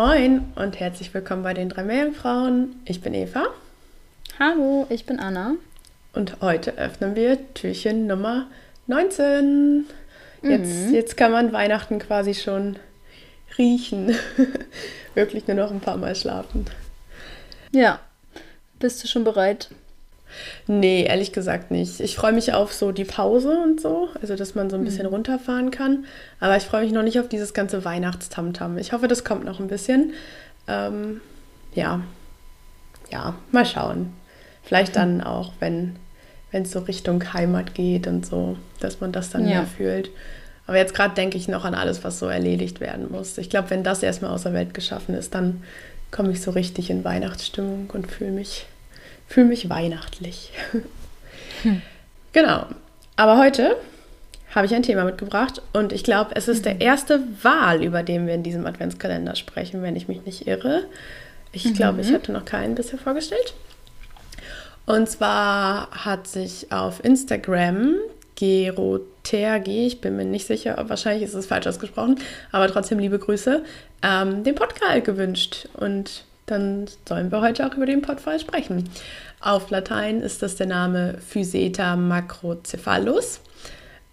Moin und herzlich willkommen bei den drei Meerjungfrauen. Ich bin Eva Hallo, ich bin Anna. und heute öffnen wir Türchen Nummer 19. Jetzt, jetzt kann man Weihnachten quasi schon riechen. Wirklich nur noch ein paar Mal schlafen. Ja, bist du schon bereit? Nee, ehrlich gesagt nicht. Ich freue mich auf so die Pause und so, also dass man so ein bisschen runterfahren kann. Aber ich freue mich noch nicht auf dieses ganze Weihnachtstamtam. Ich hoffe, das kommt noch ein bisschen. Ähm, ja, ja, mal schauen. Vielleicht dann auch, wenn wenn es so Richtung Heimat geht und so, dass man das dann Ja. mehr fühlt. Aber jetzt gerade denke ich noch an alles, was so erledigt werden muss. Ich glaube, wenn das erstmal aus der Welt geschaffen ist, dann komme ich so richtig in Weihnachtsstimmung und fühle mich, fühl mich weihnachtlich. Genau. Aber heute habe ich ein Thema mitgebracht und ich glaube, es ist der erste Wahl, über den wir in diesem Adventskalender sprechen, wenn ich mich nicht irre. Ich glaube, ich hatte noch keinen bisher vorgestellt. Und zwar hat sich auf Instagram Gerotergi, ich bin mir nicht sicher, wahrscheinlich ist es falsch ausgesprochen, aber trotzdem liebe Grüße, ähm, den Podcast gewünscht. Und dann sollen wir heute auch über den Podfall sprechen. Auf Latein ist das der Name Physeta macrocephalus.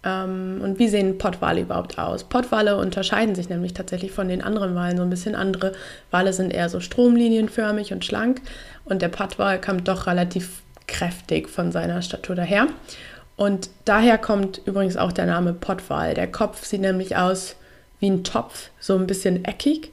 Ähm, und wie sehen Pottwale überhaupt aus? Pottwale unterscheiden sich nämlich tatsächlich von den anderen Walen so ein bisschen. Andere Wale sind eher so stromlinienförmig und schlank und der Pottwal kommt doch relativ kräftig von seiner Statur daher. Und daher kommt übrigens auch der Name Pottwal. Der Kopf sieht nämlich aus wie ein Topf, so ein bisschen eckig.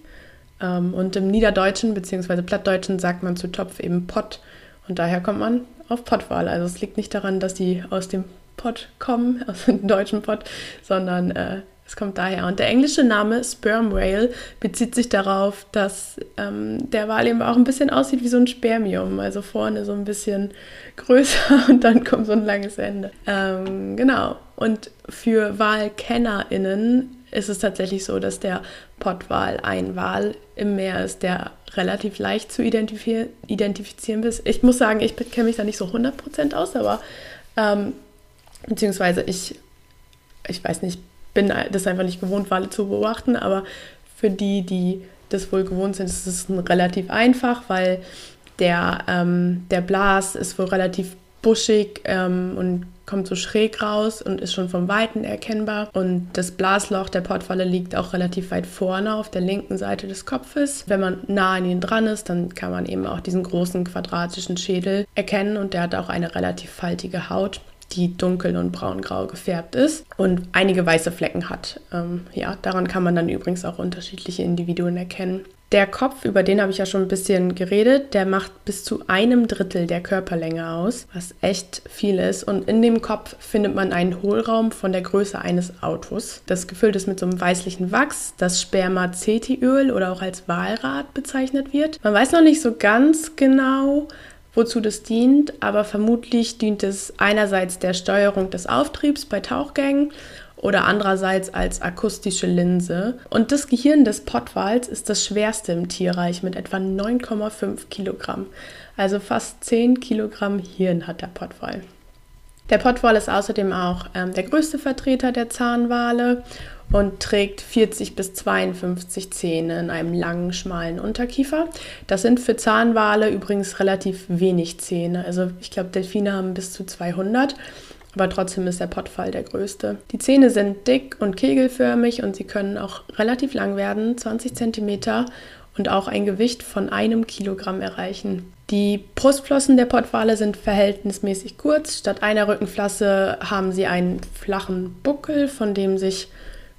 Ähm, Und im Niederdeutschen bzw. Plattdeutschen sagt man zu Topf eben Pott. Und daher kommt man auf Pottwal. Also es liegt nicht daran, dass die aus dem Pott kommen, aus dem deutschen Pott, sondern äh, es kommt daher. Und der englische Name Sperm Whale bezieht sich darauf, dass ähm, der Wal eben auch ein bisschen aussieht wie so ein Spermium. Also vorne so ein bisschen größer und dann kommt so ein langes Ende. Ähm, genau. Und für WalkennerInnen ist es tatsächlich so, dass der Pottwal ein Wal im Meer ist, der relativ leicht zu identifizieren, identifizieren ist. Ich muss sagen, ich kenne mich da nicht so 100% aus, aber ähm, beziehungsweise ich, ich weiß nicht, bin das einfach nicht gewohnt, Wale zu beobachten, aber für die, die das wohl gewohnt sind, ist es relativ einfach, weil der, ähm, der Blas ist wohl relativ buschig ähm, und kommt so schräg raus und ist schon vom Weiten erkennbar. Und das Blasloch der Pottwalle liegt auch relativ weit vorne auf der linken Seite des Kopfes. Wenn man nah an ihn dran ist, dann kann man eben auch diesen großen quadratischen Schädel erkennen und der hat auch eine relativ faltige Haut die dunkel und braungrau gefärbt ist und einige weiße Flecken hat. Ähm, ja, daran kann man dann übrigens auch unterschiedliche Individuen erkennen. Der Kopf, über den habe ich ja schon ein bisschen geredet, der macht bis zu einem Drittel der Körperlänge aus, was echt viel ist. Und in dem Kopf findet man einen Hohlraum von der Größe eines Autos. Das gefüllt ist mit so einem weißlichen Wachs, das Spermacetiöl oder auch als Walrat bezeichnet wird. Man weiß noch nicht so ganz genau, wozu das dient, aber vermutlich dient es einerseits der Steuerung des Auftriebs bei Tauchgängen oder andererseits als akustische Linse. Und das Gehirn des Pottwals ist das schwerste im Tierreich mit etwa 9,5 Kilogramm. Also fast 10 Kilogramm Hirn hat der Pottwal. Der Pottwal ist außerdem auch ähm, der größte Vertreter der Zahnwale und trägt 40 bis 52 Zähne in einem langen, schmalen Unterkiefer. Das sind für Zahnwale übrigens relativ wenig Zähne. Also ich glaube, Delfine haben bis zu 200, aber trotzdem ist der Pottwal der größte. Die Zähne sind dick und kegelförmig und sie können auch relativ lang werden, 20 Zentimeter und auch ein Gewicht von einem Kilogramm erreichen. Die Die Brustflossen der Pottwale sind verhältnismäßig kurz. Statt einer Rückenflosse haben sie einen flachen Buckel, von dem sich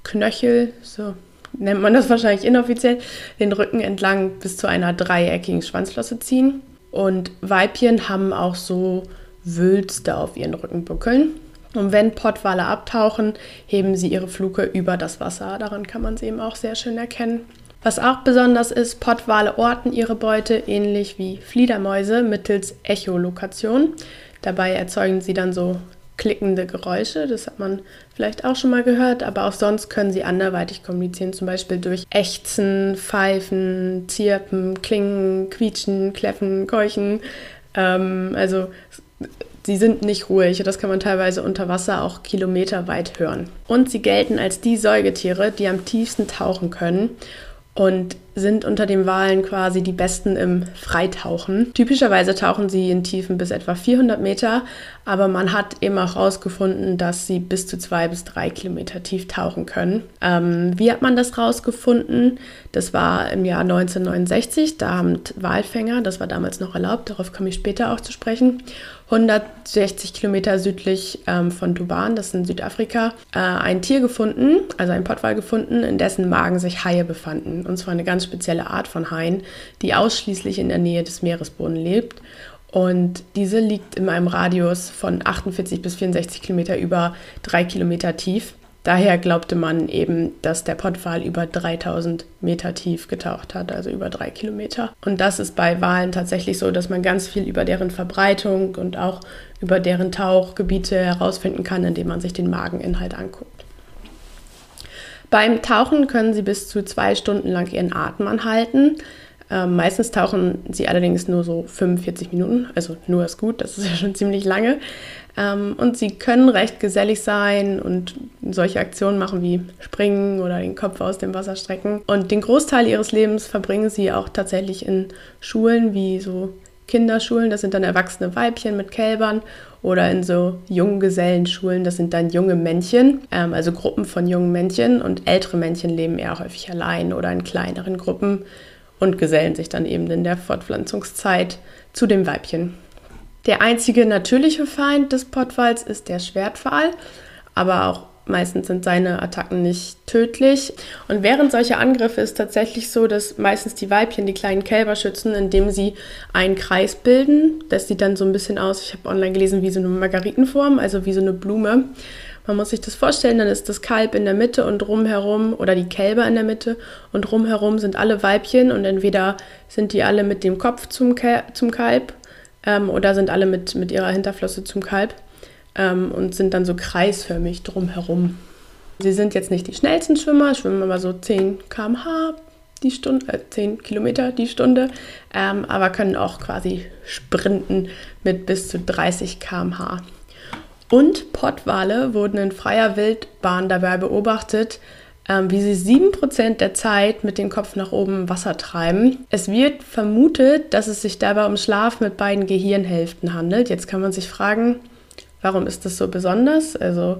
Knöchel, so nennt man das wahrscheinlich inoffiziell, den Rücken entlang bis zu einer dreieckigen Schwanzflosse ziehen. Und Weibchen haben auch so Wülste auf ihren Rückenbuckeln. Und wenn Pottwale abtauchen, heben sie ihre Fluke über das Wasser. Daran kann man sie eben auch sehr schön erkennen. Was auch besonders ist, Pottwale orten ihre Beute ähnlich wie Fliedermäuse mittels Echolokation. Dabei erzeugen sie dann so klickende Geräusche, das hat man vielleicht auch schon mal gehört, aber auch sonst können sie anderweitig kommunizieren, zum Beispiel durch Ächzen, Pfeifen, Zirpen, Klingen, Quietschen, Kläffen, Keuchen. Ähm, also sie sind nicht ruhig. Das kann man teilweise unter Wasser auch kilometerweit hören. Und sie gelten als die Säugetiere, die am tiefsten tauchen können und sind unter den Walen quasi die besten im Freitauchen. Typischerweise tauchen sie in Tiefen bis etwa 400 Meter, aber man hat eben auch herausgefunden, dass sie bis zu zwei bis drei Kilometer tief tauchen können. Ähm, wie hat man das herausgefunden? Das war im Jahr 1969. Da haben Walfänger, das war damals noch erlaubt, darauf komme ich später auch zu sprechen, 160 Kilometer südlich ähm, von Duban, das ist in Südafrika, äh, ein Tier gefunden, also ein Pottwal gefunden, in dessen Magen sich Haie befanden. Und zwar eine ganz spezielle Art von Haien, die ausschließlich in der Nähe des Meeresbodens lebt. Und diese liegt in einem Radius von 48 bis 64 Kilometer über drei Kilometer tief. Daher glaubte man eben, dass der Pottwal über 3000 Meter tief getaucht hat, also über drei Kilometer. Und das ist bei Walen tatsächlich so, dass man ganz viel über deren Verbreitung und auch über deren Tauchgebiete herausfinden kann, indem man sich den Mageninhalt anguckt. Beim Tauchen können sie bis zu zwei Stunden lang ihren Atem anhalten. Ähm, meistens tauchen sie allerdings nur so 45 Minuten, also nur ist gut, das ist ja schon ziemlich lange. Ähm, und sie können recht gesellig sein und solche Aktionen machen wie springen oder den Kopf aus dem Wasser strecken. Und den Großteil ihres Lebens verbringen sie auch tatsächlich in Schulen wie so Kinderschulen, das sind dann erwachsene Weibchen mit Kälbern oder in so Junggesellenschulen, das sind dann junge Männchen, ähm, also Gruppen von jungen Männchen und ältere Männchen leben eher häufig allein oder in kleineren Gruppen und gesellen sich dann eben in der Fortpflanzungszeit zu dem Weibchen. Der einzige natürliche Feind des Pottwals ist der Schwertpfahl, aber auch meistens sind seine Attacken nicht tödlich. Und während solcher Angriffe ist tatsächlich so, dass meistens die Weibchen die kleinen Kälber schützen, indem sie einen Kreis bilden. Das sieht dann so ein bisschen aus, ich habe online gelesen, wie so eine Margaritenform, also wie so eine Blume. Man muss sich das vorstellen, dann ist das Kalb in der Mitte und drumherum oder die Kälber in der Mitte und drumherum sind alle Weibchen und entweder sind die alle mit dem Kopf zum, zum Kalb ähm, oder sind alle mit, mit ihrer Hinterflosse zum Kalb ähm, und sind dann so kreisförmig drumherum. Sie sind jetzt nicht die schnellsten Schwimmer, schwimmen aber so 10 km/h die Stunde, äh, 10 Kilometer die Stunde, ähm, aber können auch quasi sprinten mit bis zu 30 km/h. Und Pottwale wurden in freier Wildbahn dabei beobachtet, ähm, wie sie 7% der Zeit mit dem Kopf nach oben Wasser treiben. Es wird vermutet, dass es sich dabei um Schlaf mit beiden Gehirnhälften handelt. Jetzt kann man sich fragen, warum ist das so besonders? Also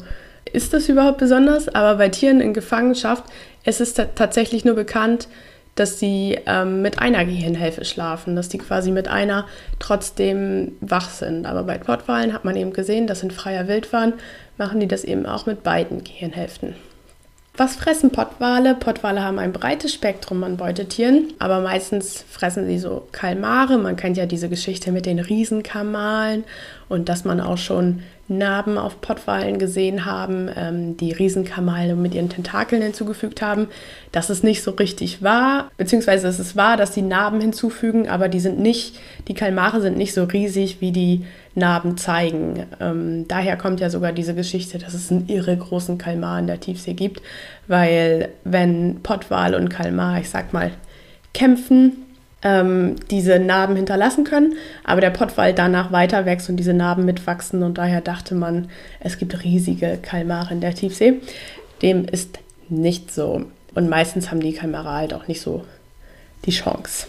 ist das überhaupt besonders? Aber bei Tieren in Gefangenschaft ist es tatsächlich nur bekannt, dass sie ähm, mit einer Gehirnhälfte schlafen, dass die quasi mit einer trotzdem wach sind. Aber bei Pottwalen hat man eben gesehen, dass in freier Wildbahn machen die das eben auch mit beiden Gehirnhälften. Was fressen Pottwale? Pottwale haben ein breites Spektrum an Beutetieren, aber meistens fressen sie so Kalmare. Man kennt ja diese Geschichte mit den Riesenkamalen und dass man auch schon Narben auf Pottwalen gesehen haben, ähm, die Riesenkamale mit ihren Tentakeln hinzugefügt haben. Das ist nicht so richtig wahr, beziehungsweise es ist wahr, dass die Narben hinzufügen, aber die sind nicht, die Kalmare sind nicht so riesig, wie die Narben zeigen. Ähm, daher kommt ja sogar diese Geschichte, dass es einen irre großen Kalmar in der Tiefsee gibt, weil wenn Pottwal und Kalmar, ich sag mal, kämpfen, ähm, diese Narben hinterlassen können, aber der Pottwal danach weiter wächst und diese Narben mitwachsen und daher dachte man, es gibt riesige Kalmare in der Tiefsee. Dem ist nicht so. Und meistens haben die Kalmare halt auch nicht so die Chance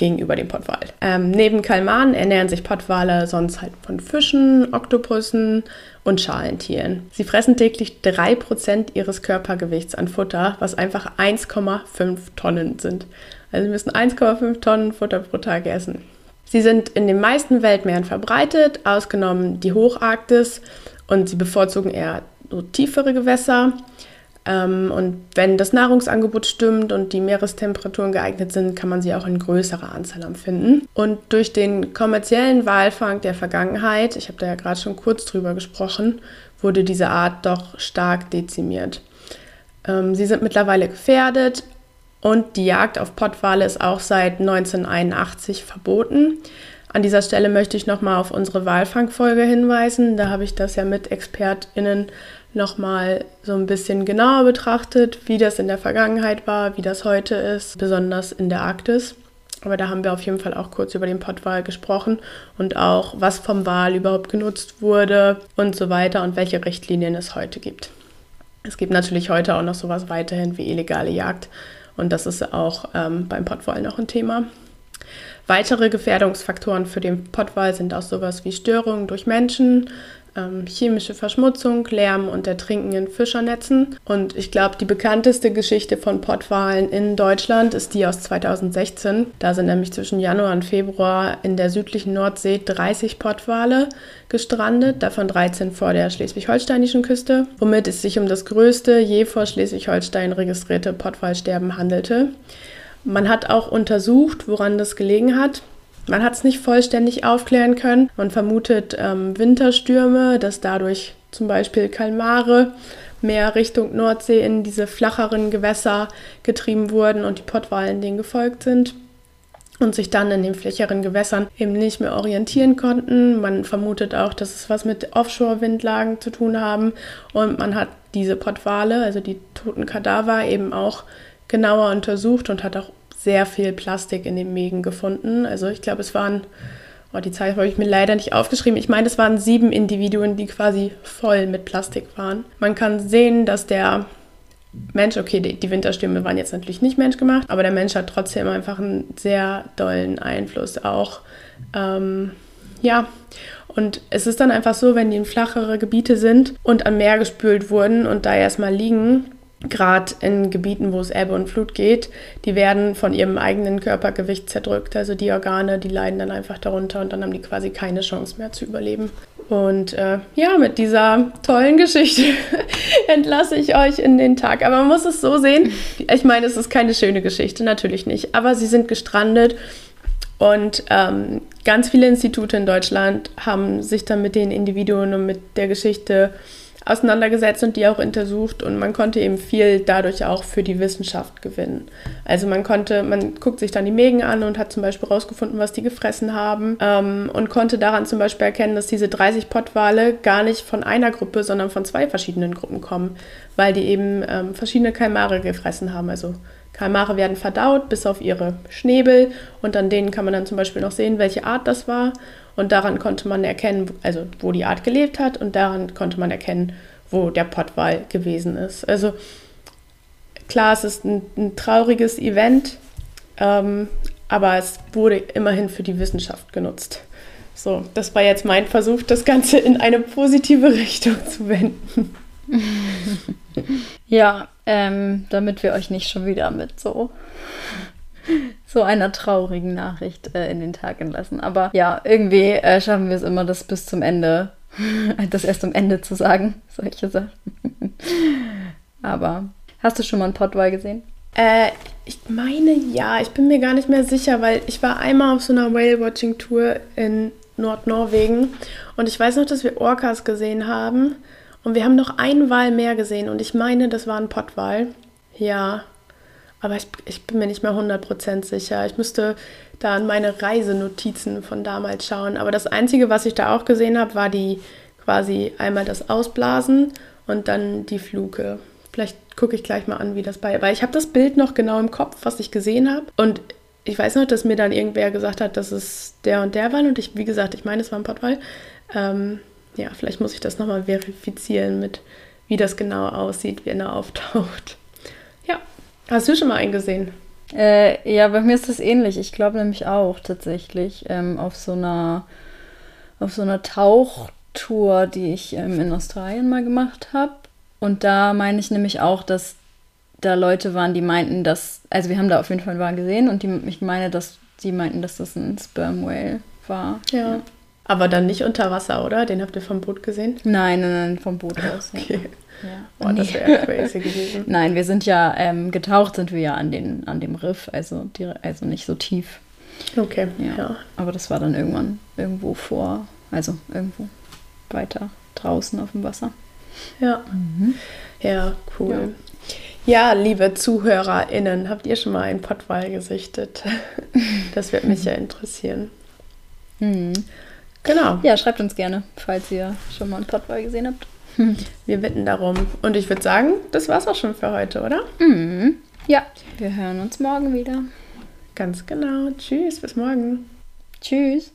gegenüber dem Pottwal. Ähm, neben Kalmanen ernähren sich Pottwale sonst halt von Fischen, Oktopussen und Schalentieren. Sie fressen täglich 3% ihres Körpergewichts an Futter, was einfach 1,5 Tonnen sind. Also sie müssen 1,5 Tonnen Futter pro Tag essen. Sie sind in den meisten Weltmeeren verbreitet, ausgenommen die Hocharktis und sie bevorzugen eher so tiefere Gewässer. Ähm, und wenn das Nahrungsangebot stimmt und die Meerestemperaturen geeignet sind, kann man sie auch in größerer Anzahl empfinden. Und durch den kommerziellen Walfang der Vergangenheit, ich habe da ja gerade schon kurz drüber gesprochen, wurde diese Art doch stark dezimiert. Ähm, sie sind mittlerweile gefährdet und die Jagd auf Pottwale ist auch seit 1981 verboten. An dieser Stelle möchte ich nochmal auf unsere Walfangfolge hinweisen. Da habe ich das ja mit ExpertInnen nochmal so ein bisschen genauer betrachtet, wie das in der Vergangenheit war, wie das heute ist, besonders in der Arktis. Aber da haben wir auf jeden Fall auch kurz über den Pottwal gesprochen und auch, was vom Wal überhaupt genutzt wurde und so weiter und welche Richtlinien es heute gibt. Es gibt natürlich heute auch noch sowas weiterhin wie illegale Jagd und das ist auch ähm, beim Pottwal noch ein Thema. Weitere Gefährdungsfaktoren für den Pottwal sind auch sowas wie Störungen durch Menschen, ähm, chemische Verschmutzung, Lärm und Ertrinken in Fischernetzen. Und ich glaube, die bekannteste Geschichte von Pottwalen in Deutschland ist die aus 2016. Da sind nämlich zwischen Januar und Februar in der südlichen Nordsee 30 Pottwale gestrandet, davon 13 vor der schleswig-holsteinischen Küste, womit es sich um das größte je vor Schleswig-Holstein registrierte Pottwalsterben handelte. Man hat auch untersucht, woran das gelegen hat. Man hat es nicht vollständig aufklären können. Man vermutet ähm, Winterstürme, dass dadurch zum Beispiel Kalmare mehr Richtung Nordsee in diese flacheren Gewässer getrieben wurden und die Pottwalen denen gefolgt sind und sich dann in den flächeren Gewässern eben nicht mehr orientieren konnten. Man vermutet auch, dass es was mit Offshore-Windlagen zu tun haben und man hat diese Pottwale, also die toten Kadaver, eben auch genauer untersucht und hat auch sehr viel Plastik in den Mägen gefunden. Also ich glaube, es waren, oh, die Zahl habe ich mir leider nicht aufgeschrieben. Ich meine, es waren sieben Individuen, die quasi voll mit Plastik waren. Man kann sehen, dass der Mensch, okay, die, die Winterstürme waren jetzt natürlich nicht menschgemacht, aber der Mensch hat trotzdem einfach einen sehr dollen Einfluss auch. Ähm, ja, und es ist dann einfach so, wenn die in flachere Gebiete sind und am Meer gespült wurden und da erstmal liegen, gerade in Gebieten, wo es Ebbe und Flut geht, die werden von ihrem eigenen Körpergewicht zerdrückt. Also die Organe, die leiden dann einfach darunter und dann haben die quasi keine Chance mehr zu überleben. Und äh, ja, mit dieser tollen Geschichte entlasse ich euch in den Tag. Aber man muss es so sehen. Ich meine, es ist keine schöne Geschichte, natürlich nicht. Aber sie sind gestrandet und ähm, ganz viele Institute in Deutschland haben sich dann mit den Individuen und mit der Geschichte auseinandergesetzt und die auch untersucht und man konnte eben viel dadurch auch für die Wissenschaft gewinnen. Also man konnte, man guckt sich dann die Mägen an und hat zum Beispiel rausgefunden, was die gefressen haben ähm, und konnte daran zum Beispiel erkennen, dass diese 30 Pottwale gar nicht von einer Gruppe, sondern von zwei verschiedenen Gruppen kommen, weil die eben ähm, verschiedene Kalmare gefressen haben. Also Kalmare werden verdaut bis auf ihre Schnäbel und an denen kann man dann zum Beispiel noch sehen, welche Art das war. Und daran konnte man erkennen, also wo die Art gelebt hat und daran konnte man erkennen, wo der Pottwal gewesen ist. Also klar, es ist ein, ein trauriges Event, ähm, aber es wurde immerhin für die Wissenschaft genutzt. So, das war jetzt mein Versuch, das Ganze in eine positive Richtung zu wenden. ja, ähm, damit wir euch nicht schon wieder mit so so einer traurigen Nachricht äh, in den Tag entlassen. Aber ja, irgendwie äh, schaffen wir es immer, das bis zum Ende, das erst am Ende zu sagen, solche Sachen. Aber hast du schon mal einen Potwal gesehen? Äh, ich meine ja, ich bin mir gar nicht mehr sicher, weil ich war einmal auf so einer Whale-Watching-Tour in Nordnorwegen und ich weiß noch, dass wir Orcas gesehen haben und wir haben noch einen Wal mehr gesehen und ich meine, das war ein Pottwal. Ja, aber ich, ich bin mir nicht mehr 100% sicher. Ich müsste da an meine Reisenotizen von damals schauen. Aber das Einzige, was ich da auch gesehen habe, war die quasi einmal das Ausblasen und dann die Fluke. Vielleicht gucke ich gleich mal an, wie das bei. Weil ich habe das Bild noch genau im Kopf, was ich gesehen habe. Und ich weiß noch, dass mir dann irgendwer gesagt hat, dass es der und der war. Und ich, wie gesagt, ich meine, es war ein Pottwal. Ähm, ja, vielleicht muss ich das nochmal verifizieren mit, wie das genau aussieht, wenn er auftaucht. Hast du schon mal einen gesehen? Äh, ja, bei mir ist das ähnlich. Ich glaube nämlich auch tatsächlich ähm, auf so einer auf so einer Tauchtour, die ich ähm, in Australien mal gemacht habe. Und da meine ich nämlich auch, dass da Leute waren, die meinten, dass, also wir haben da auf jeden Fall einen gesehen und die, ich meine, dass die meinten, dass das ein Sperm Whale war. Ja. Aber dann nicht unter Wasser, oder? Den habt ihr vom Boot gesehen? Nein, nein, nein, vom Boot aus. ja. Okay. Ja. Boah, das wäre crazy gewesen. Nein, wir sind ja ähm, getaucht, sind wir ja an, den, an dem Riff, also, die, also nicht so tief. Okay, Ja. ja. Aber das war dann irgendwann irgendwo vor, also irgendwo weiter draußen auf dem Wasser. Ja, ja cool. Ja. liebe ZuhörerInnen, habt ihr schon mal einen Pottwal gesichtet? Das wird mich ja interessieren. Mhm. Genau, Ja, schreibt uns gerne, falls ihr schon mal einen Pottwal gesehen habt. wir bitten darum. Und ich würde sagen, das war's auch schon für heute, oder? Mhm. Ja, wir hören uns morgen wieder. Ganz genau. Tschüss, bis morgen. Tschüss.